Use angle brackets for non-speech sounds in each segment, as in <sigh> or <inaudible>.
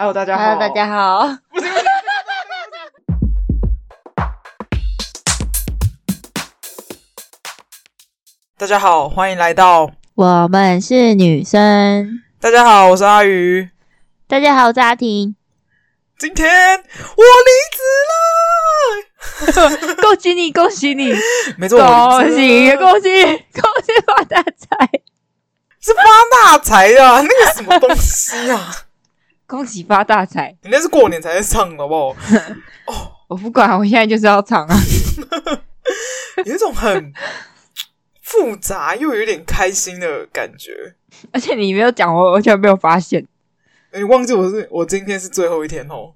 Hello，大家好。Hello，大家好。<laughs> 大家好，欢迎来到我们是女生。大家好，我是阿鱼。大家好，我是阿婷。今天我离职了，<laughs> 恭喜你，恭喜你！没错，恭喜恭喜恭喜发大财！是发大财啊？那个什么东西啊？恭喜发大财！<laughs> 你那是过年才在唱的，好不好？<laughs> 哦，我不管，我现在就是要唱啊！<laughs> 有一种很复杂又有点开心的感觉，而且你没有讲，我完全没有发现。你忘记我是我今天是最后一天哦。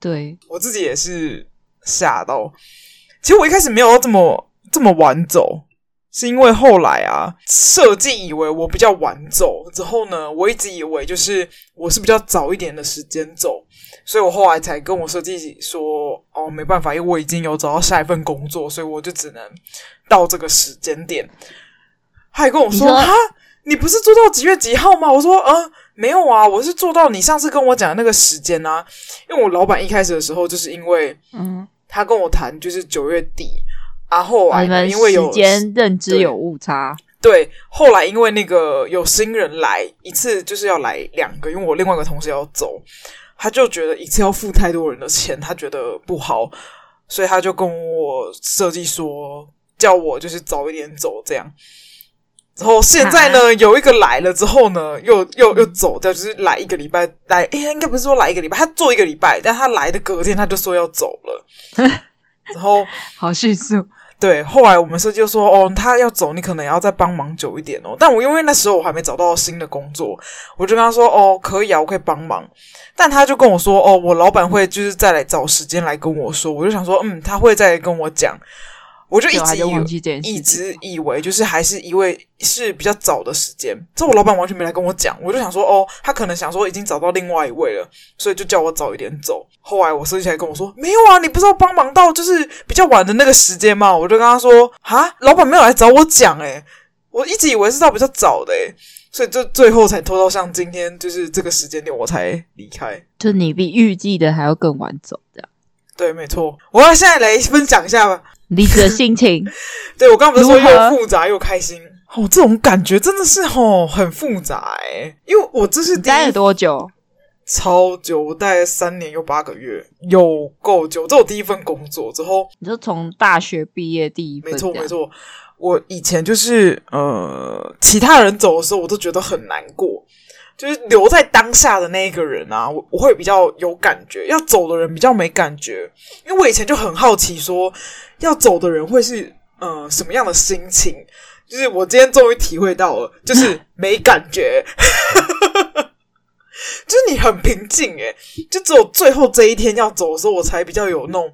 对，我自己也是吓到。其实我一开始没有这么这么晚走。是因为后来啊，设计以为我比较晚走，之后呢，我一直以为就是我是比较早一点的时间走，所以我后来才跟我设计说，哦，没办法，因为我已经有找到下一份工作，所以我就只能到这个时间点。他还跟我说，啊，你不是做到几月几号吗？我说，嗯，没有啊，我是做到你上次跟我讲的那个时间啊。因为我老板一开始的时候，就是因为，嗯，他跟我谈就是九月底。然后来，因为有时间认知有误差对。对，后来因为那个有新人来一次，就是要来两个，因为我另外一个同事要走，他就觉得一次要付太多人的钱，他觉得不好，所以他就跟我设计说，叫我就是早一点走这样。然后现在呢，啊、有一个来了之后呢，又又又走掉，就是来一个礼拜来，哎，应该不是说来一个礼拜，他做一个礼拜，但他来的隔天他就说要走了，<laughs> 然后好迅速。对，后来我们设计就说，哦，他要走，你可能要再帮忙久一点哦。但我因为那时候我还没找到新的工作，我就跟他说，哦，可以啊，我可以帮忙。但他就跟我说，哦，我老板会就是再来找时间来跟我说。我就想说，嗯，他会再跟我讲。我就一直以一直以为就是还是一位是比较早的时间，这我老板完全没来跟我讲，我就想说哦，他可能想说已经找到另外一位了，所以就叫我早一点走。后来我设计起来跟我说没有啊，你不是要帮忙到就是比较晚的那个时间吗？我就跟他说啊，老板没有来找我讲诶，我一直以为是到比较早的诶，所以就最后才拖到像今天就是这个时间点我才离开，就你比预计的还要更晚走这样。对，没错，我要现在来分享一下吧。离职的心情，<laughs> 对，我刚刚不是说又复杂又开心哦，这种感觉真的是哦很复杂诶，因为我这是待了多久？超久，我待了三年又八个月，有够久。这是我第一份工作之后，你就从大学毕业第一份，没错没错。我以前就是呃，其他人走的时候，我都觉得很难过。就是留在当下的那一个人啊，我我会比较有感觉，要走的人比较没感觉。因为我以前就很好奇说，要走的人会是呃什么样的心情。就是我今天终于体会到了，就是没感觉，很平静诶，就只有最后这一天要走的时候，我才比较有那种。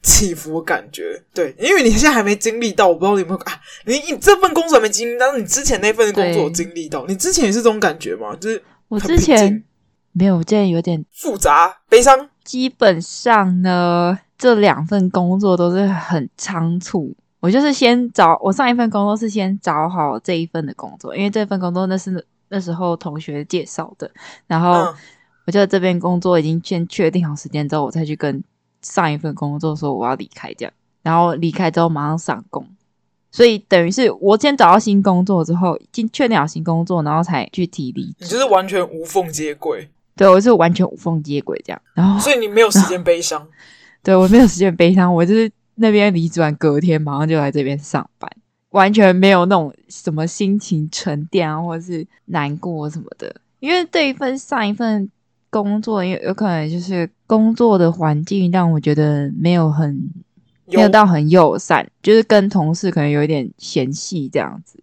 起伏感觉，对，因为你现在还没经历到，我不知道你有没有啊？你你这份工作还没经历，但是你之前那份工作有经历到，你之前也是这种感觉吗？就是我之前没有，我现在有点复杂悲伤。基本上呢，这两份工作都是很仓促。我就是先找我上一份工作是先找好这一份的工作，因为这份工作那是那时候同学介绍的，然后我就在这边工作已经先确定好时间之后，我再去跟。上一份工作说我要离开，这样，然后离开之后马上上工，所以等于是我先找到新工作之后，已经确定好新工作，然后才去提离职。你就是完全无缝接轨，对，我是完全无缝接轨这样。然后，所以你没有时间悲伤，<laughs> 对，我没有时间悲伤，我就是那边离职完隔天马上就来这边上班，完全没有那种什么心情沉淀啊，或者是难过什么的，因为对一份上一份。工作有有可能就是工作的环境让我觉得没有很没有到很友善，就是跟同事可能有一点嫌隙这样子。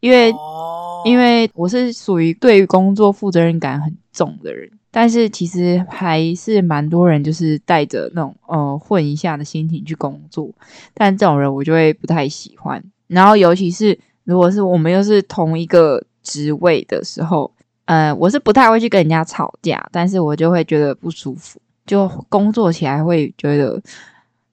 因为、哦、因为我是属于对于工作负责任感很重的人，但是其实还是蛮多人就是带着那种呃混一下的心情去工作，但这种人我就会不太喜欢。然后尤其是如果是我们又是同一个职位的时候。呃，我是不太会去跟人家吵架，但是我就会觉得不舒服，就工作起来会觉得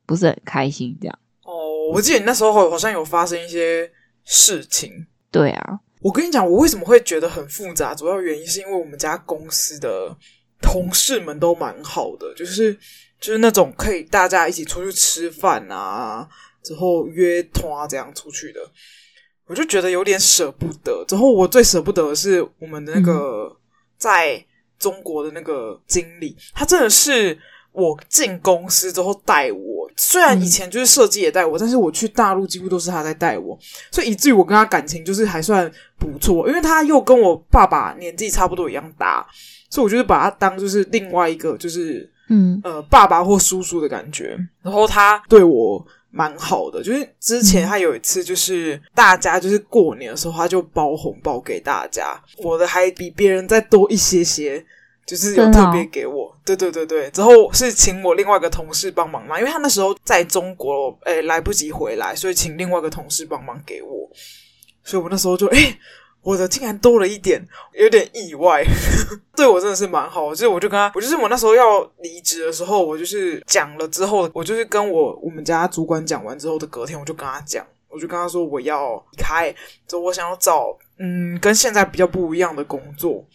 不是很开心这样。哦，我记得你那时候好像有发生一些事情。对啊，我跟你讲，我为什么会觉得很复杂，主要原因是因为我们家公司的同事们都蛮好的，就是就是那种可以大家一起出去吃饭啊，之后约团这样出去的，我就觉得有点舍不得。之后我最舍不得的是我们的那个在中国的那个经理，他真的是我进公司之后带我，虽然以前就是设计也带我，但是我去大陆几乎都是他在带我，所以以至于我跟他感情就是还算不错，因为他又跟我爸爸年纪差不多一样大。所以，我就是把他当就是另外一个，就是嗯呃爸爸或叔叔的感觉。然后他对我蛮好的，就是之前他有一次，就是大家就是过年的时候，他就包红包给大家，我的还比别人再多一些些，就是有特别给我。对对对对，之后是请我另外一个同事帮忙嘛，因为他那时候在中国，诶来不及回来，所以请另外一个同事帮忙给我。所以我那时候就诶我的竟然多了一点，有点意外，<laughs> 对我真的是蛮好。就是我就跟他，我就是我那时候要离职的时候，我就是讲了之后，我就是跟我我们家主管讲完之后的隔天，我就跟他讲，我就跟他说我要离开，就我想要找嗯跟现在比较不一样的工作，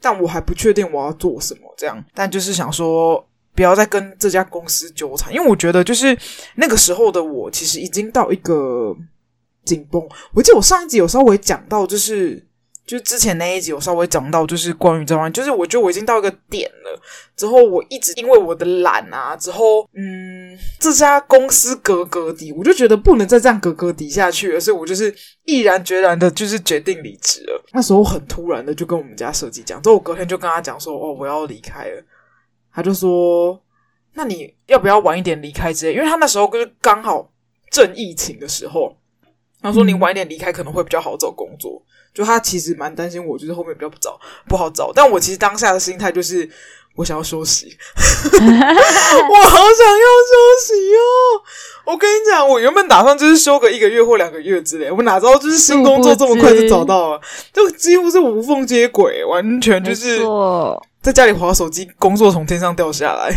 但我还不确定我要做什么这样，但就是想说不要再跟这家公司纠缠，因为我觉得就是那个时候的我其实已经到一个。紧绷。我记得我上一集有稍微讲到，就是就之前那一集有稍微讲到，就是关于这方面，就是我觉得我已经到一个点了。之后我一直因为我的懒啊，之后嗯，这家公司格格底，我就觉得不能再这样格格底下去了，所以我就是毅然决然的，就是决定离职了。那时候很突然的就跟我们家设计讲，之后我隔天就跟他讲说，哦，我要离开了。他就说，那你要不要晚一点离开之类？因为他那时候就是刚好正疫情的时候。他说：“你晚一点离开可能会比较好找工作。”就他其实蛮担心我，就是后面比较不找不好找。但我其实当下的心态就是，我想要休息，<laughs> 我好想要休息哦！我跟你讲，我原本打算就是休个一个月或两个月之类，我哪知道就是新工作这么快就找到了，就几乎是无缝接轨，完全就是在家里划手机，工作从天上掉下来。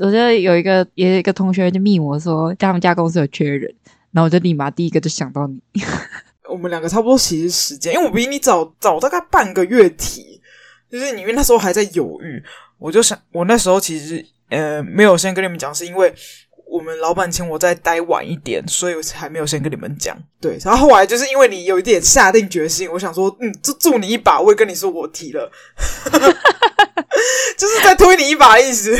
我觉得有一个也有一个同学就密我说，他们家公司有缺人。然后我就立马第一个就想到你，<laughs> 我们两个差不多其实时间，因为我比你早早大概半个月提，就是你因为那时候还在犹豫，我就想我那时候其实呃没有先跟你们讲，是因为我们老板请我再待晚一点，所以我还没有先跟你们讲。对，然后后来就是因为你有一点下定决心，我想说嗯，就助你一把，我也跟你说我提了，就是在推你一把的意思。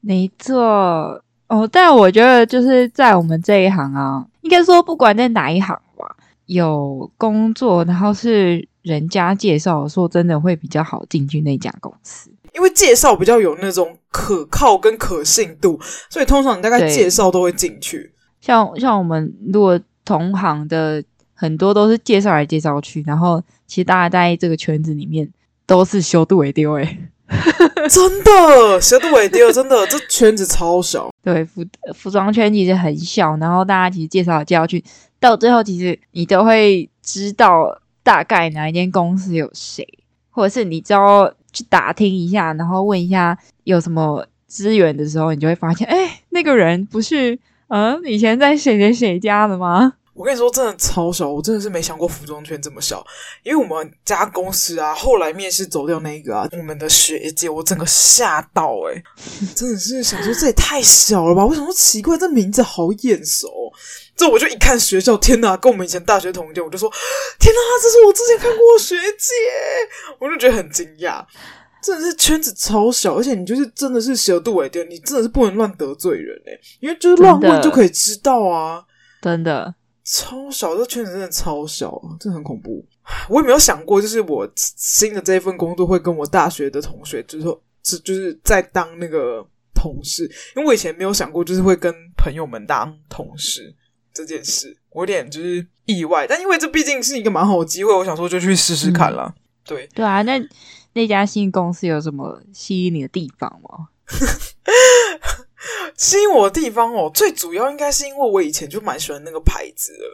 没错。哦，但我觉得就是在我们这一行啊，应该说不管在哪一行吧，有工作，然后是人家介绍，说真的会比较好进去那家公司，因为介绍比较有那种可靠跟可信度，所以通常你大概介绍都会进去。像像我们如果同行的很多都是介绍来介绍去，然后其实大家在这个圈子里面都是修度为丢诶。<laughs> 真的，小度尾丢，真的，这圈子超小。对，服服装圈其实很小，然后大家其实介绍来介绍去，到最后其实你都会知道大概哪一间公司有谁，或者是你只要去打听一下，然后问一下有什么资源的时候，你就会发现，哎，那个人不是嗯以前在谁谁谁家的吗？我跟你说，真的超小，我真的是没想过服装圈这么小。因为我们家公司啊，后来面试走掉那个啊，我们的学姐，我整个吓到诶、欸、真的是想说这也太小了吧？为什么奇怪？这名字好眼熟。这我就一看学校，天哪，跟我们以前大学同一届，我就说天哪，这是我之前看过的学姐，我就觉得很惊讶。真的是圈子超小，而且你就是真的是小度尾店，你真的是不能乱得罪人诶、欸、因为就是乱问就可以知道啊，真的。超小，这圈子真的超小，真的很恐怖。我也没有想过，就是我新的这一份工作会跟我大学的同学，就是说，是就是在当那个同事，因为我以前没有想过，就是会跟朋友们当同事这件事，我有点就是意外。但因为这毕竟是一个蛮好的机会，我想说就去试试看啦。嗯、对对啊，那那家新公司有什么吸引你的地方吗？<laughs> <laughs> 吸引我的地方哦，最主要应该是因为我以前就蛮喜欢那个牌子的，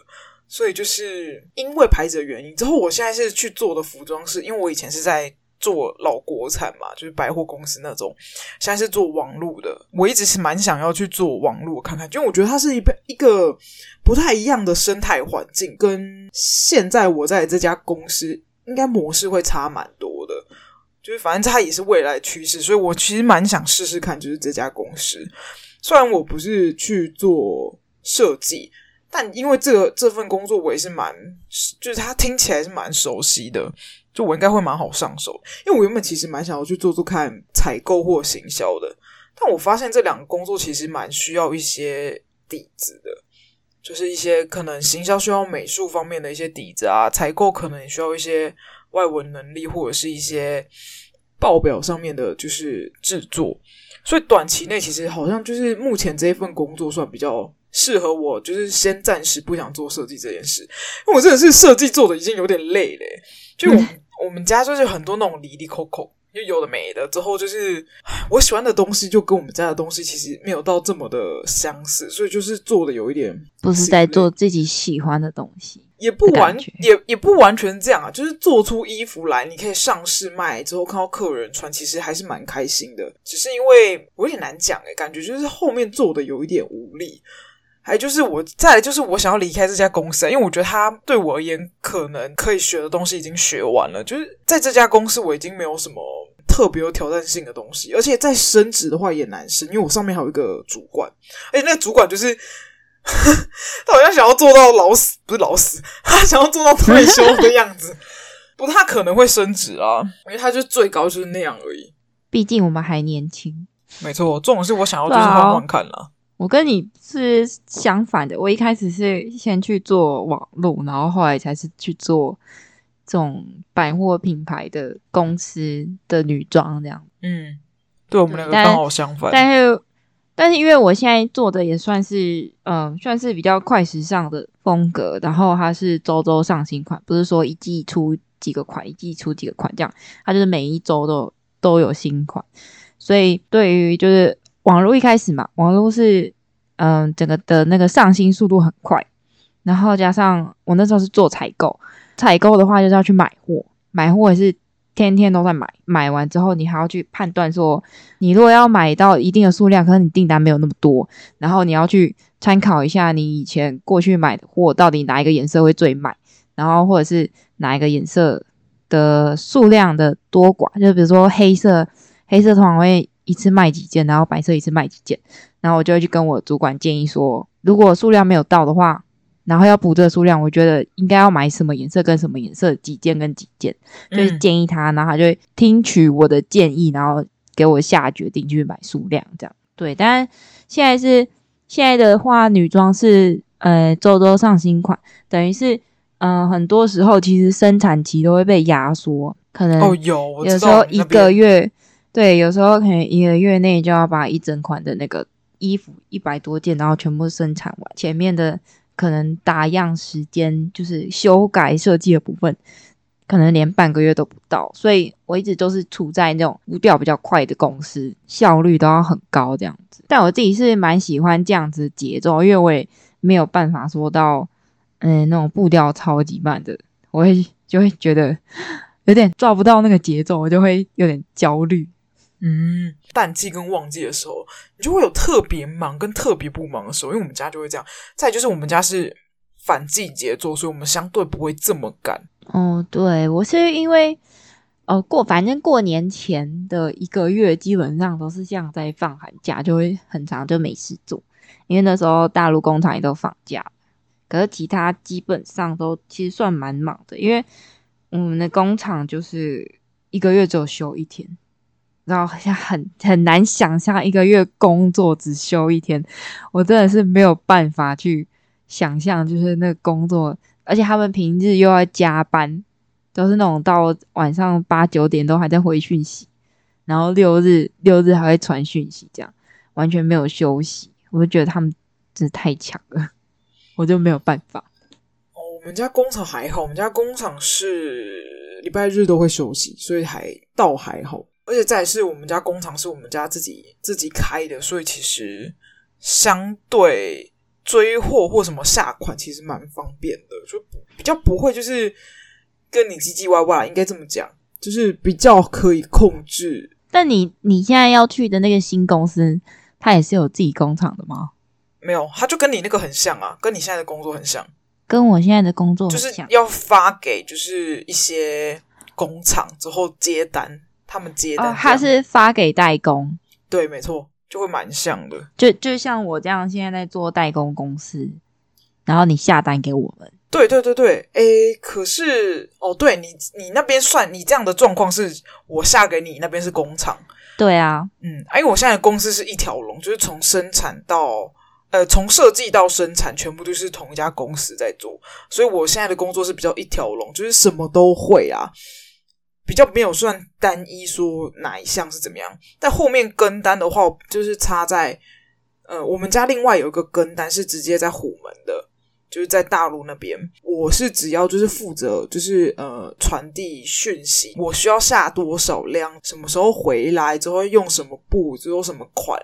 所以就是因为牌子的原因。之后我现在是去做的服装，是因为我以前是在做老国产嘛，就是百货公司那种，现在是做网络的。我一直是蛮想要去做网络看看，因为我觉得它是一个一个不太一样的生态环境，跟现在我在这家公司应该模式会差蛮多的。就是反正它也是未来趋势，所以我其实蛮想试试看，就是这家公司。虽然我不是去做设计，但因为这个这份工作我也是蛮，就是它听起来是蛮熟悉的，就我应该会蛮好上手。因为我原本其实蛮想要去做做看采购或行销的，但我发现这两个工作其实蛮需要一些底子的，就是一些可能行销需要美术方面的一些底子啊，采购可能也需要一些。外文能力或者是一些报表上面的，就是制作，所以短期内其实好像就是目前这一份工作算比较适合我，就是先暂时不想做设计这件事，因为我真的是设计做的已经有点累了。就我们、嗯、我们家就是很多那种离离扣扣，就有的没的，之后就是我喜欢的东西就跟我们家的东西其实没有到这么的相似，所以就是做的有一点不是在做自己喜欢的东西。也不完也也不完全这样啊，就是做出衣服来，你可以上市卖之后看到客人穿，其实还是蛮开心的。只是因为我有点难讲诶，感觉就是后面做的有一点无力。还就是我再来就是我想要离开这家公司，因为我觉得他对我而言可能可以学的东西已经学完了，就是在这家公司我已经没有什么特别有挑战性的东西，而且在升职的话也难升，因为我上面还有一个主管，而且那个主管就是。<laughs> 他好像想要做到老死，不是老死，<laughs> 他想要做到退休的样子，<laughs> 不太可能会升职啊，因为他就最高就是那样而已。毕竟我们还年轻。没错，这种事我想要就是换换看啦。我跟你是相反的，我一开始是先去做网络，然后后来才是去做这种百货品牌的公司的女装这样。嗯，对我们两个刚好相反，但是。但是因为我现在做的也算是，嗯、算是比较快时尚的风格，然后它是周周上新款，不是说一季出几个款，一季出几个款这样，它就是每一周都都有新款。所以对于就是网络一开始嘛，网络是，嗯、整个的那个上新速度很快，然后加上我那时候是做采购，采购的话就是要去买货，买货也是。天天都在买，买完之后你还要去判断说，你如果要买到一定的数量，可能你订单没有那么多，然后你要去参考一下你以前过去买的货到底哪一个颜色会最卖，然后或者是哪一个颜色的数量的多寡，就比如说黑色，黑色通常会一次卖几件，然后白色一次卖几件，然后我就会去跟我主管建议说，如果数量没有到的话。然后要补这个数量，我觉得应该要买什么颜色跟什么颜色几件跟几件，就是建议他，然后他就会听取我的建议，然后给我下决定去买数量这样。对，但现在是现在的话，女装是呃周周上新款，等于是嗯、呃、很多时候其实生产期都会被压缩，可能哦有有时候一个月对，有时候可能一个月内就要把一整款的那个衣服一百多件，然后全部生产完，前面的。可能打样时间就是修改设计的部分，可能连半个月都不到，所以我一直都是处在那种步调比较快的公司，效率都要很高这样子。但我自己是蛮喜欢这样子节奏，因为我也没有办法说到，嗯，那种步调超级慢的，我会就会觉得有点抓不到那个节奏，我就会有点焦虑。嗯，淡季跟旺季的时候，你就会有特别忙跟特别不忙的时候，因为我们家就会这样。再就是我们家是反季节做，所以我们相对不会这么赶。哦，对，我是因为哦过，反正过年前的一个月基本上都是像在放寒假，就会很长就没事做，因为那时候大陆工厂也都放假。可是其他基本上都其实算蛮忙的，因为我们的工厂就是一个月只有休一天。然后好像很很难想象一个月工作只休一天，我真的是没有办法去想象，就是那个工作，而且他们平日又要加班，都是那种到晚上八九点都还在回讯息，然后六日六日还会传讯息，这样完全没有休息，我就觉得他们真的太强了，我就没有办法。哦，我们家工厂还好，我们家工厂是礼拜日都会休息，所以还倒还好。而且再是我们家工厂是我们家自己自己开的，所以其实相对追货或什么下款其实蛮方便的，就比较不会就是跟你唧唧歪歪，应该这么讲，就是比较可以控制。但你你现在要去的那个新公司，它也是有自己工厂的吗？没有，它就跟你那个很像啊，跟你现在的工作很像，跟我现在的工作很像，就是要发给就是一些工厂之后接单。他们接单、哦，他是发给代工，对，没错，就会蛮像的。就就像我这样，现在在做代工公司，然后你下单给我们。对对对对，诶，可是哦，对你你那边算你这样的状况是，我下给你那边是工厂。对啊，嗯，因为我现在的公司是一条龙，就是从生产到呃，从设计到生产，全部都是同一家公司在做，所以我现在的工作是比较一条龙，就是什么都会啊，比较没有算单一说哪一项是怎么样。但后面跟单的话，就是插在呃，我们家另外有一个跟单是直接在虎门的。就是在大陆那边，我是只要就是负责就是呃传递讯息，我需要下多少量，什么时候回来，之后用什么布，之后什么款，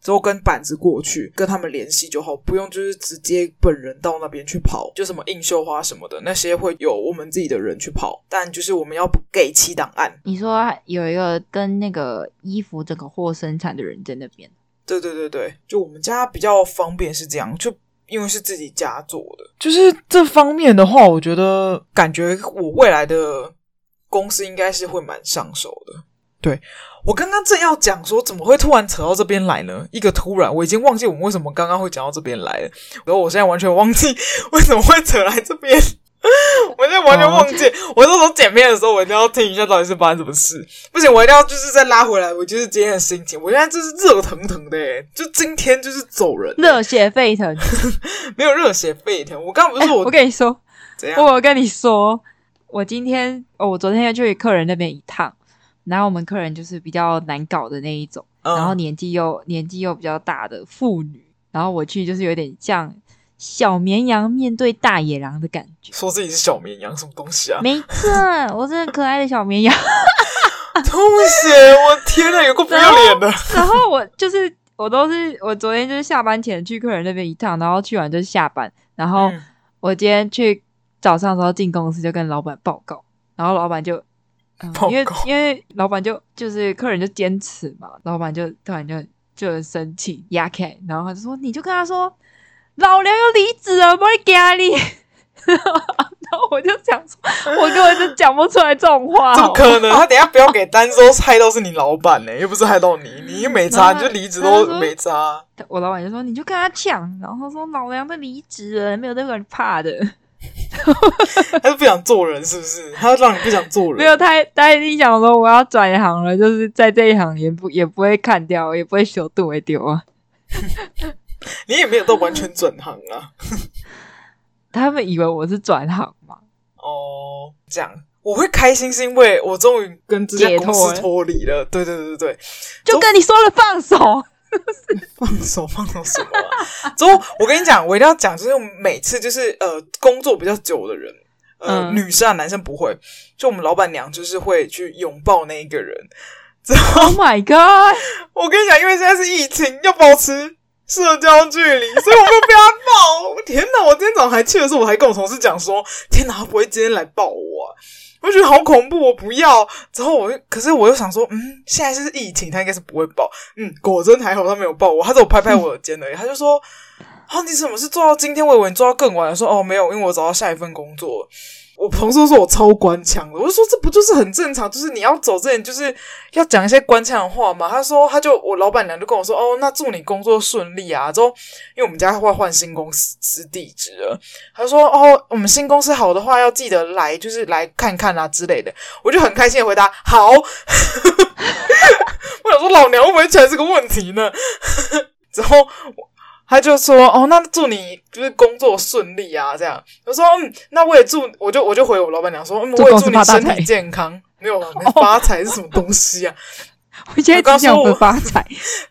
之后跟板子过去跟他们联系就好，不用就是直接本人到那边去跑，就什么印绣花什么的那些会有我们自己的人去跑，但就是我们要给其档案。你说有一个跟那个衣服整个货生产的人在那边？对对对对，就我们家比较方便是这样，就。因为是自己家做的，就是这方面的话，我觉得感觉我未来的公司应该是会蛮上手的。对，我刚刚正要讲说，怎么会突然扯到这边来呢？一个突然，我已经忘记我们为什么刚刚会讲到这边来了，然后我现在完全忘记 <laughs> 为什么会扯来这边。<laughs> 我现在完全忘记，oh. 我那时候剪片的时候，我一定要听一下到底是发生什么事。不行，我一定要就是再拉回来。我就是今天的心情，我现在就是热腾腾的，就今天就是走人，热血沸腾，<laughs> 没有热血沸腾。我刚刚不是说我、欸，我跟你说，怎样？我跟你说，我今天哦，我昨天要去客人那边一趟，然后我们客人就是比较难搞的那一种，嗯、然后年纪又年纪又比较大的妇女，然后我去就是有点像。小绵羊面对大野狼的感觉，说自己是小绵羊，什么东西啊？没错，我是很可爱的小绵羊。<laughs> 吐血！我天哪，有个不要脸的。然后我就是，我都是我昨天就是下班前去客人那边一趟，然后去完就是下班。然后我今天去早上的时候进公司就跟老板报告，然后老板就，嗯、因为因为老板就就是客人就坚持嘛，老板就突然就就很生气压开，然后他就说你就跟他说。老娘要离职了，不会给你。<laughs> 然后我就想说，我根本就讲不出来这种话。怎么可能？他等下不要给单，说害到是你老板呢，又不是害到你，你又没差，你就离职都没差。我老板就说，你就跟他抢，然后他说老娘都离职了，没有任何人怕的。<laughs> 他是不想做人，是不是？他要让你不想做人。没有，他他一定想说我要转行了，就是在这一行也不也不会砍掉，也不会修度为丢啊。<laughs> 你也没有到完全转行啊！<laughs> 他们以为我是转行嘛？哦，这样我会开心，是因为我终于跟这家公司脱离了。对对对对对，就跟你说了放手，<laughs> 放手放手什么啊？之后我跟你讲，我一定要讲，就是每次就是呃工作比较久的人，呃、嗯、女生啊男生不会，就我们老板娘就是会去拥抱那一个人。之后 Oh my god！<laughs> 我跟你讲，因为现在是疫情，要保持。社交距离，所以我被他抱。天哪！我今天早上还去的时候，我还跟我同事讲说：“天哪，他不会今天来抱我啊？”我觉得好恐怖，我不要。之后我就，可是我又想说，嗯，现在是疫情，他应该是不会爆。嗯，果真还好，他没有爆我，他只有拍拍我的肩而已。他就说：“啊，你怎么是做到今天？我以为你做到更晚。”说：“哦，没有，因为我找到下一份工作。”我同事都说我超官腔的，我就说这不就是很正常？就是你要走之前就是要讲一些官腔的话嘛。他说他就我老板娘就跟我说哦，那祝你工作顺利啊。之后因为我们家会换新公司地址了，他说哦，我们新公司好的话要记得来，就是来看看啊之类的。我就很开心的回答好。<laughs> 我想说老娘会不会出来这个问题呢？<laughs> 之后。他就说：“哦，那祝你就是工作顺利啊，这样。”我说：“嗯，那我也祝，我就我就回我老板娘说：‘嗯，我也祝你身体健康。’没有 <laughs> 发财是什么东西啊？” <laughs> 我现在刚想说发财，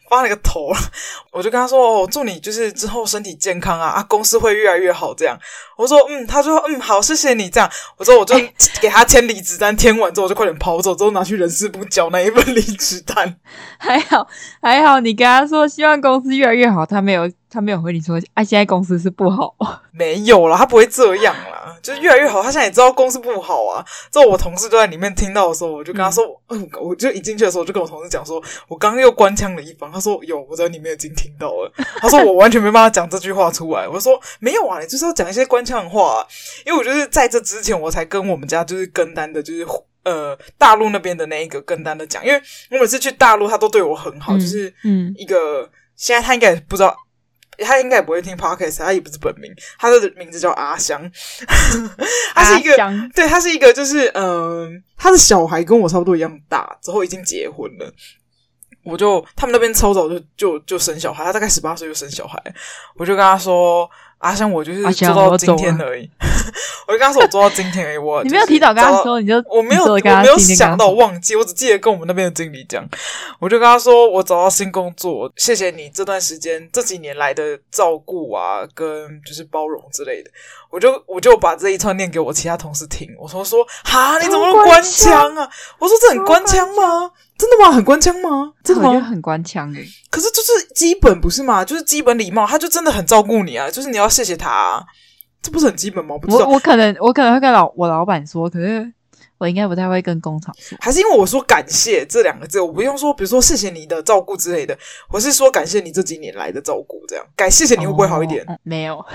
发了个头了。<laughs> 我就跟他说：“哦，祝你就是之后身体健康啊，啊，公司会越来越好。”这样，我说：“嗯。”他说：“嗯，好，谢谢你。”这样，我说：“我就 <laughs> 给他签离职单，签完之后我就快点跑走，之后拿去人事部交那一份离职单。<laughs> ”还好，还好，你跟他说希望公司越来越好，他没有。他没有回你说，啊，现在公司是不好。没有啦，他不会这样啦，就是越来越好。他现在也知道公司不好啊。之后我同事就在里面听到的时候，我就跟他说，嗯，我就一进去的时候，我就跟我同事讲说，我刚刚又官腔了一番。他说有，我在里面已经听到了。他说我完全没办法讲这句话出来。我说没有啊，你就是要讲一些官腔的话啊，因为我就是在这之前，我才跟我们家就是跟单的，就是。呃大陆那边的那一个跟单的讲，因为我每次去大陆，他都对我很好，嗯、就是嗯一个、嗯、现在他应该不知道。他应该也不会听 podcast，他也不是本名，他的名字叫阿香，他是一个，对，他是一个，就是嗯、呃，他的小孩跟我差不多一样大，之后已经结婚了，我就他们那边超早就就就生小孩，他大概十八岁就生小孩，我就跟他说。阿香，我就是做到今天而已。<laughs> 我就跟他说，我做到今天而已。我你没有提早跟他说，你就我没有，我没有想到，忘记，我只记得跟我们那边的经理讲。我就跟他说，我找到新工作，谢谢你这段时间这几年来的照顾啊，跟就是包容之类的。我就我就把这一串念给我其他同事听。我说说，哈，你怎么那么官腔啊？我说这很官腔吗？真的吗？很官腔吗？真的吗？我觉得很官腔诶。可是就是基本不是吗？就是基本礼貌，他就真的很照顾你啊。就是你要谢谢他啊，这不是很基本吗？不知道。我我可能我可能会跟老我老板说，可是我应该不太会跟工厂说。还是因为我说感谢这两个字，我不用说，比如说谢谢你的照顾之类的，我是说感谢你这几年来的照顾，这样感谢谢你会不会好一点？哦嗯、没有啊，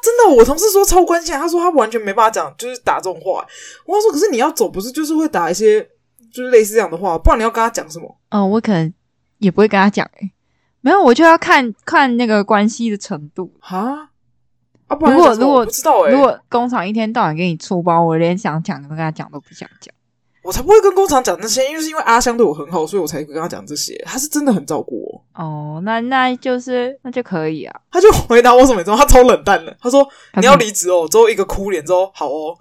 真的，我同事说超关心，他说他完全没办法讲，就是打这种话。我说可是你要走，不是就是会打一些。就是类似这样的话，不然你要跟他讲什么？嗯、哦，我可能也不会跟他讲诶、欸，没有，我就要看看那个关系的程度哈啊，不然如果如果不知道诶、欸，如果工厂一天到晚给你出包，我连想讲跟他讲都不想讲。我才不会跟工厂讲那些，因为是因为阿香对我很好，所以我才会跟他讲这些。他是真的很照顾我。哦，那那就是那就可以啊。他就回答我什么之后，他超冷淡的。他说：“你要离职哦。”之后一个哭脸之后，好哦。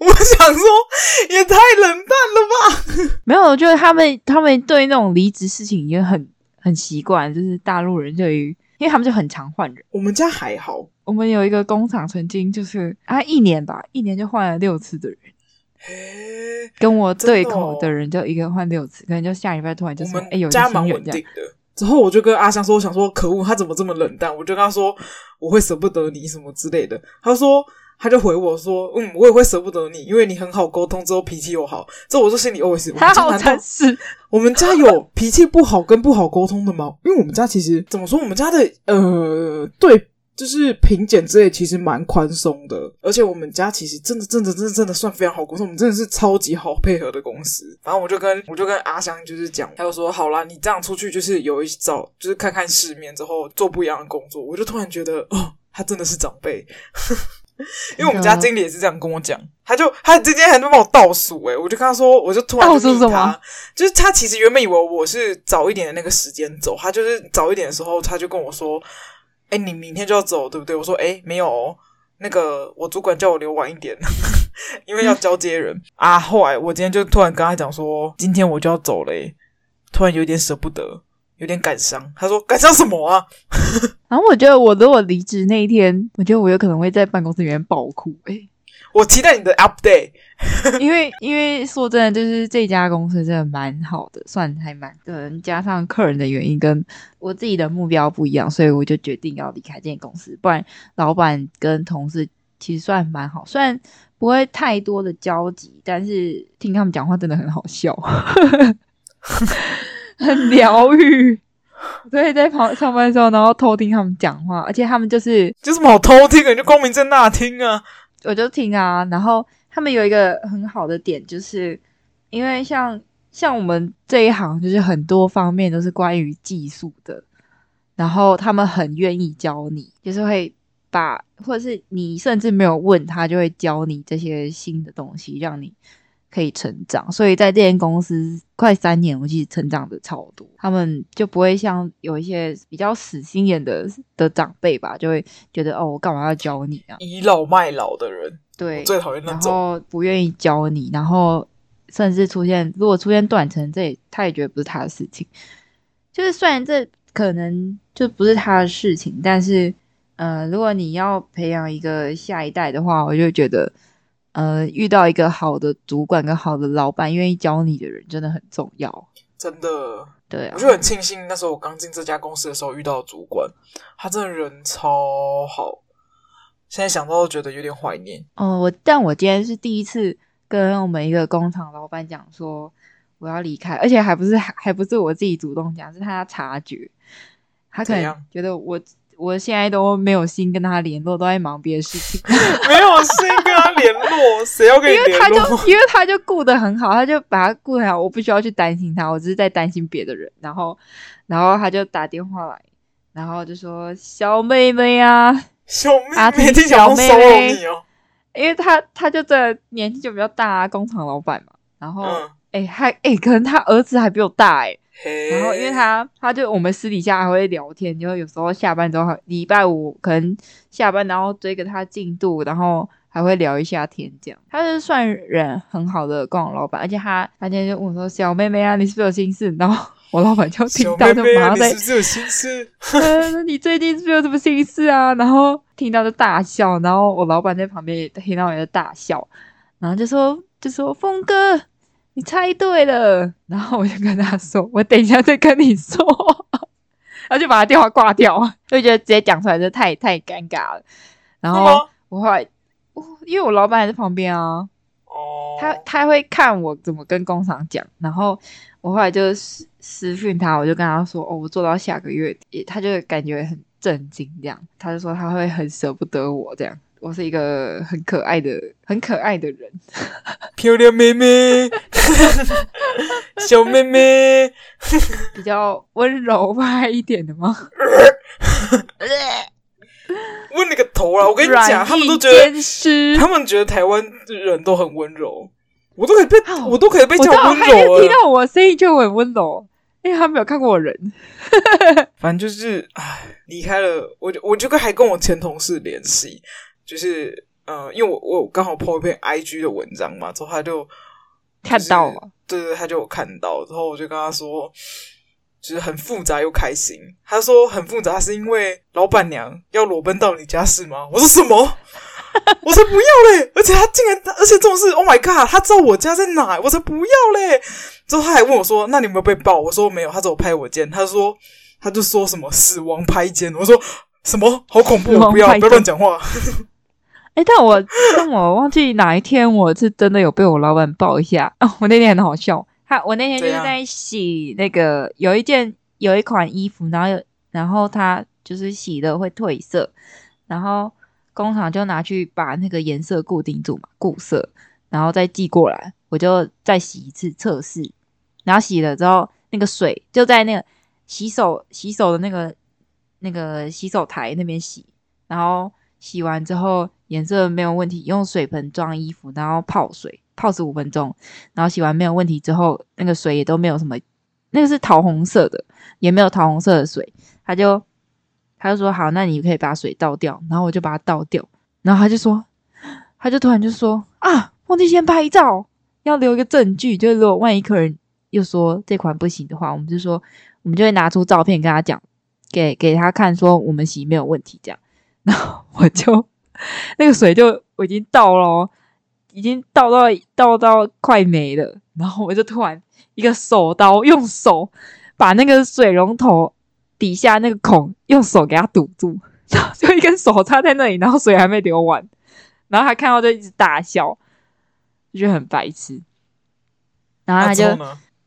我想说，也太冷淡了吧？<laughs> 没有，我觉得他们他们对那种离职事情已经很很习惯，就是大陆人对于，因为他们就很常换人。我们家还好，我们有一个工厂曾经就是啊，一年吧，一年就换了六次的人。嘿，跟我对口的人就一个换六次，可能就下礼拜突然就说，哎，有家蛮稳定的。之后我就跟阿香说，我想说，可恶，他怎么这么冷淡？我就跟他说，我会舍不得你什么之类的。他说。他就回我说：“嗯，我也会舍不得你，因为你很好沟通，之后脾气又好。”这我就心里 OS：“ 他好诚实。”我们家有脾气不好跟不好沟通的吗？因为我们家其实怎么说，我们家的呃，对，就是评检之类其实蛮宽松的，而且我们家其实真的、真的、真的、真的算非常好沟通。我们真的是超级好配合的公司。然后我就跟我就跟阿香就是讲，他就说：“好啦，你这样出去就是有一找，就是看看世面之后做不一样的工作。”我就突然觉得，哦，他真的是长辈。<laughs> 因为我们家经理也是这样跟我讲，他就他今天还在帮我倒数诶，我就跟他说，我就突然就问他，倒数什么？就是他其实原本以为我是早一点的那个时间走，他就是早一点的时候，他就跟我说：“哎，你明天就要走，对不对？”我说：“哎，没有哦，那个我主管叫我留晚一点，<laughs> 因为要交接人、嗯、啊。”后来我今天就突然跟他讲说：“今天我就要走了，突然有点舍不得。”有点感伤，他说感伤什么啊？<laughs> 然后我觉得我如果离职那一天，我觉得我有可能会在办公室里面爆哭。诶、欸，我期待你的 update，<laughs> 因为因为说真的，就是这家公司真的蛮好的，算还蛮可能加上客人的原因跟我自己的目标不一样，所以我就决定要离开这间公司。不然老板跟同事其实算蛮好，虽然不会太多的交集，但是听他们讲话真的很好笑。很疗愈，所以在旁上班的时候，然后偷听他们讲话，而且他们就是就是么好偷听啊，就光明正大听啊，我就听啊。然后他们有一个很好的点，就是因为像像我们这一行，就是很多方面都是关于技术的，然后他们很愿意教你，就是会把或者是你甚至没有问他，就会教你这些新的东西，让你。可以成长，所以在这间公司快三年，我其实成长的超多。他们就不会像有一些比较死心眼的的长辈吧，就会觉得哦，我干嘛要教你啊？倚老卖老的人，对，最讨厌那种，然后不愿意教你，然后甚至出现如果出现断层，这也他也觉得不是他的事情。就是虽然这可能就不是他的事情，但是呃，如果你要培养一个下一代的话，我就觉得。呃，遇到一个好的主管跟好的老板，愿意教你的人，真的很重要。真的，对啊，我就很庆幸那时候我刚进这家公司的时候遇到主管，他真的人超好。现在想到都觉得有点怀念。哦、呃，我但我今天是第一次跟我们一个工厂老板讲说我要离开，而且还不是还还不是我自己主动讲，是他察觉，他可能觉得我我现在都没有心跟他联络，都在忙别的事情。<laughs> 没有心跟他联络，谁要跟你联络？因为他就因为他就顾得很好，他就把他顾得很好，我不需要去担心他，我只是在担心别的人。然后，然后他就打电话来，然后就说：“小妹妹啊，<laughs> 小妹妹，阿婷小妹妹，<laughs> 因为他他就这年纪就比较大啊，工厂老板嘛。然后，哎、嗯，还哎，可能他儿子还比我大哎。”然后，因为他，他就我们私底下还会聊天，就有时候下班之后，礼拜五可能下班，然后追个他进度，然后还会聊一下天，这样。他是算人很好的工厂老板，而且他他今天就问我说：“小妹妹啊，你是不是有心事？”然后我老板就听到就马上在：“你是不是有心事？<laughs> 嗯，你最近是不是有什么心事啊？”然后听到就大笑，然后我老板在旁边也听到也在大笑，然后就说：“就说峰哥。”你猜对了，然后我就跟他说：“我等一下再跟你说。”然后就把他电话挂掉，就觉得直接讲出来就太太尴尬了。然后我后来，因为我老板还在旁边啊，哦，他他会看我怎么跟工厂讲。然后我后来就私私讯他，我就跟他说：“哦，我做到下个月底。”他就感觉很震惊，这样他就说他会很舍不得我这样。我是一个很可爱的、很可爱的人，漂亮妹妹，<laughs> 小妹妹，比较温柔派一点的吗？问你个头啊！我跟你讲，他们都觉得，他们觉得台湾人都很温柔，我都可以被，我都可以被叫温柔了。听到我声音就很温柔，因为他没有看过我人。反正就是，唉，离开了，我就我就跟还跟我前同事联系。就是，呃，因为我我刚好 po 一篇 IG 的文章嘛，之后他就、就是、看到了，对对，他就有看到，然后我就跟他说，就是很复杂又开心。他说很复杂是因为老板娘要裸奔到你家是吗？我说什么？我才不要嘞！而且他竟然，而且这种事，Oh my god，他知道我家在哪，我才不要嘞！之后他还问我说，那你有没有被爆？我说没有，他只有拍我肩。他说，他就说什么死亡拍肩。我说什么？好恐怖！不要，不要乱讲话。哎，但我但我忘记哪一天我是真的有被我老板抱一下。哦。我那天很好笑，他我那天就是在洗那个有一件有一款衣服，然后有然后他就是洗的会褪色，然后工厂就拿去把那个颜色固定住嘛，固色，然后再寄过来，我就再洗一次测试，然后洗了之后那个水就在那个洗手洗手的那个那个洗手台那边洗，然后洗完之后。颜色没有问题，用水盆装衣服，然后泡水泡十五分钟，然后洗完没有问题之后，那个水也都没有什么，那个是桃红色的，也没有桃红色的水，他就他就说好，那你可以把水倒掉，然后我就把它倒掉，然后他就说，他就突然就说啊，忘记先拍照，要留一个证据，就是如果万一客人又说这款不行的话，我们就说我们就会拿出照片跟他讲，给给他看，说我们洗没有问题这样，然后我就。那个水就我已经倒了，已经倒到倒到快没了，然后我就突然一个手刀，用手把那个水龙头底下那个孔用手给它堵住，然后就一根手插在那里，然后水还没流完，然后他看到就一直大笑，就觉得很白痴，然后他就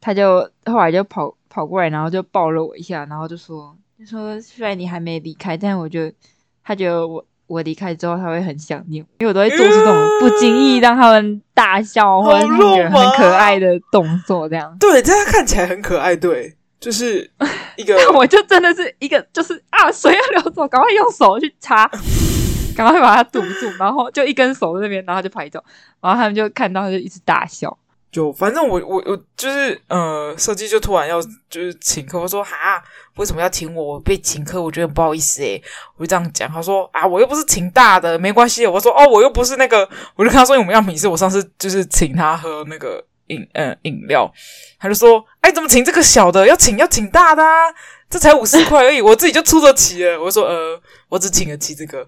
他就后来就跑跑过来，然后就抱了我一下，然后就说就说虽然你还没离开，但我觉得他觉得我。我离开之后，他会很想念，因为我都会做出这种不经意让他们大笑或者是很可爱的动作，这样。<laughs> 对，这样看起来很可爱。对，就是 <laughs> 一个。我就真的是一个，就是啊，水要流走，赶快用手去擦，<laughs> 赶快把它堵住，然后就一根手在那边，然后就拍照，然后他们就看到就一直大笑。就反正我我我就是呃，设计就突然要就是请客，我说哈，为什么要请我？我被请客，我觉得不好意思诶。我就这样讲，他说啊，我又不是请大的，没关系。我说哦，我又不是那个，我就跟他说，我们样品是我上次就是请他喝那个饮呃饮料，他就说哎，怎么请这个小的？要请要请大的啊，这才五十块而已，我自己就出得起了。我说呃，我只请得起这个，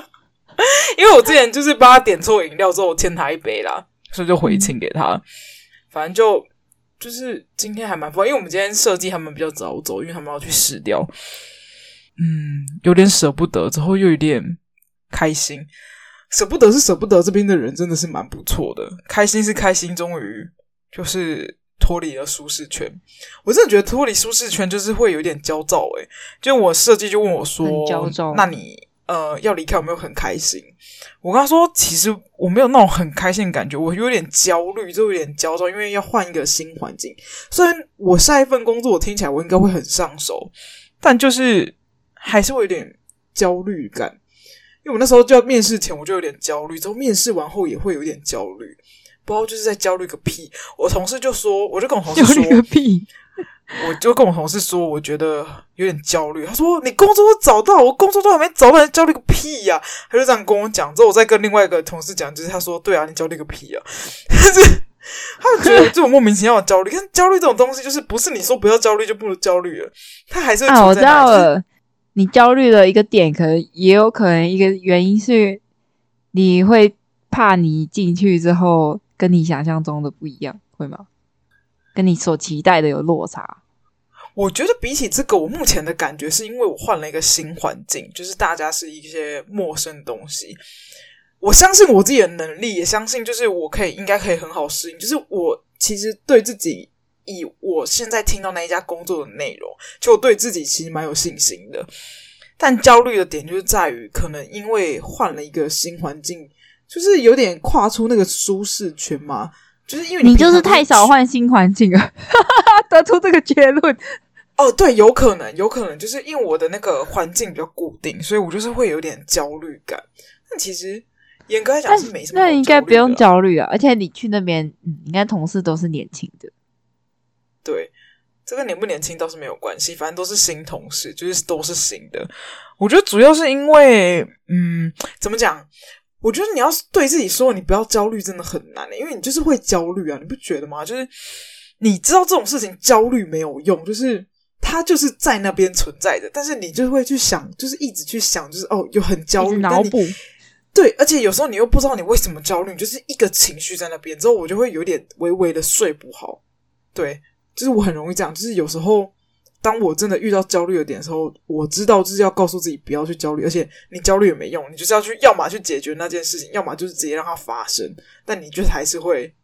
<laughs> 因为我之前就是帮他点错饮料之后，我欠他一杯啦。所以就回请给他，反正就就是今天还蛮不，因为我们今天设计他们比较早走，因为他们要去试掉，嗯，有点舍不得，之后又有点开心，舍不得是舍不得，这边的人真的是蛮不错的，开心是开心，终于就是脱离了舒适圈。我真的觉得脱离舒适圈就是会有点焦躁诶，就我设计就问我说：“焦躁，那你呃要离开有没有很开心？”我跟他说：“其实我没有那种很开心的感觉，我有点焦虑，就有点焦躁，因为要换一个新环境。虽然我下一份工作我听起来我应该会很上手，但就是还是会有点焦虑感。因为我那时候就要面试前我就有点焦虑，之后面试完后也会有点焦虑。”不知道就是在焦虑个屁！我同事就说，我就跟我同事说，<laughs> 焦虑个屁！<laughs> 我就跟我同事说，我觉得有点焦虑。他说：“你工作都找到，我工作都还没找到，焦虑个屁呀、啊！”他就这样跟我讲。之后我再跟另外一个同事讲，就是他说：“对啊，你焦虑个屁呀、啊！”但是他就觉得这种莫名其妙的焦虑，但焦虑这种东西就是不是你说不要焦虑就不能焦虑了，他还是啊、我知道了，你焦虑的一个点，可能也有可能一个原因是你会怕你进去之后。跟你想象中的不一样，会吗？跟你所期待的有落差？我觉得比起这个，我目前的感觉是因为我换了一个新环境，就是大家是一些陌生的东西。我相信我自己的能力，也相信就是我可以应该可以很好适应。就是我其实对自己以我现在听到那一家工作的内容，就对自己其实蛮有信心的。但焦虑的点就是在于，可能因为换了一个新环境。就是有点跨出那个舒适圈嘛，就是因为你，你就是太少换新环境了，<laughs> 得出这个结论。哦，对，有可能，有可能，就是因为我的那个环境比较固定，所以我就是会有点焦虑感。但其实严格来讲是没什么，那应该不用焦虑啊。而且你去那边，嗯，应该同事都是年轻的。对，这个年不年轻倒是没有关系，反正都是新同事，就是都是新的。我觉得主要是因为，嗯，怎么讲？我觉得你要是对自己说你不要焦虑，真的很难的，因为你就是会焦虑啊，你不觉得吗？就是你知道这种事情焦虑没有用，就是它就是在那边存在的，但是你就会去想，就是一直去想，就是哦，有很焦虑，脑补。对，而且有时候你又不知道你为什么焦虑，就是一个情绪在那边，之后我就会有点微微的睡不好。对，就是我很容易这样，就是有时候。当我真的遇到焦虑的点的时候，我知道就是要告诉自己不要去焦虑，而且你焦虑也没用，你就是要去，要么去解决那件事情，要么就是直接让它发生，但你就还是会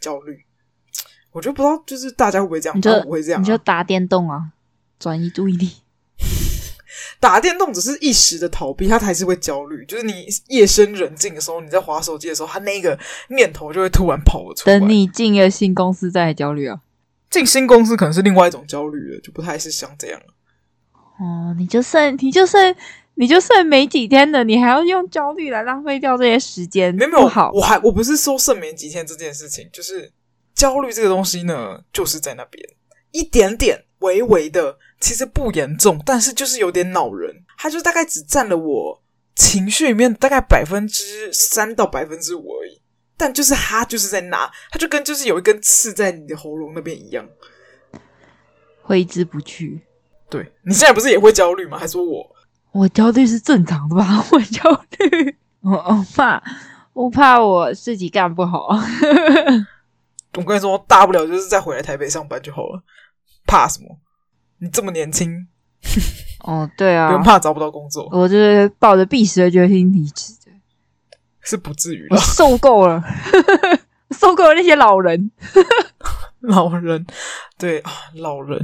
焦虑。我就不知道，就是大家会不会这样？你就不会这样啊？你就打电动啊，转移注意力。打电动只是一时的逃避，他还是会焦虑。就是你夜深人静的时候，你在滑手机的时候，他那个念头就会突然跑出来。等你进了新公司再来焦虑啊。进新公司可能是另外一种焦虑了，就不太是像这样。哦，你就剩你就剩你就剩没几天了，你还要用焦虑来浪费掉这些时间？没有没有，好，我还我不是说剩没几天这件事情，就是焦虑这个东西呢，就是在那边一点点微微的，其实不严重，但是就是有点恼人。它就大概只占了我情绪里面大概百分之三到百分之五而已。但就是他就是在那，他就跟就是有一根刺在你的喉咙那边一样，挥之不去。对，你现在不是也会焦虑吗？还说我我焦虑是正常的吧？<laughs> 我焦虑，我我怕我怕我自己干不好。我跟你说，大不了就是再回来台北上班就好了，怕什么？你这么年轻。<laughs> 哦，对啊，不用怕找不到工作。我就是抱着必死的决心离职。是不至于了，我受够了，受够了那些老人，<laughs> 老人，对啊，老人。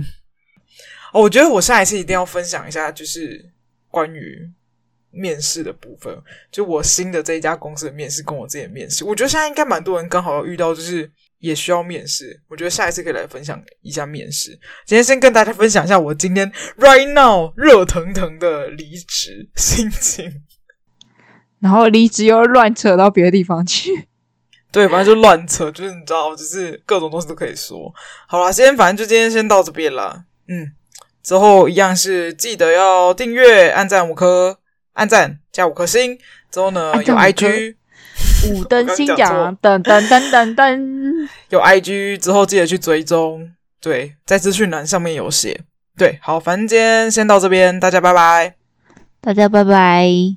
哦，我觉得我下一次一定要分享一下，就是关于面试的部分，就我新的这一家公司的面试，跟我自己的面试，我觉得现在应该蛮多人刚好要遇到，就是也需要面试。我觉得下一次可以来分享一下面试。今天先跟大家分享一下我今天 right now 热腾腾的离职心情。然后离职又乱扯到别的地方去，对，反正就乱扯，就是你知道，就是各种东西都可以说。好啦，今天反正就今天先到这边啦。嗯，之后一样是记得要订阅、按赞五颗、按赞加五颗星。之后呢，有 IG <laughs> 五灯星奖，等等等等等，<laughs> 有 IG 之后记得去追踪。对，在资讯栏上面有写。对，好，反正今天先到这边，大家拜拜，大家拜拜。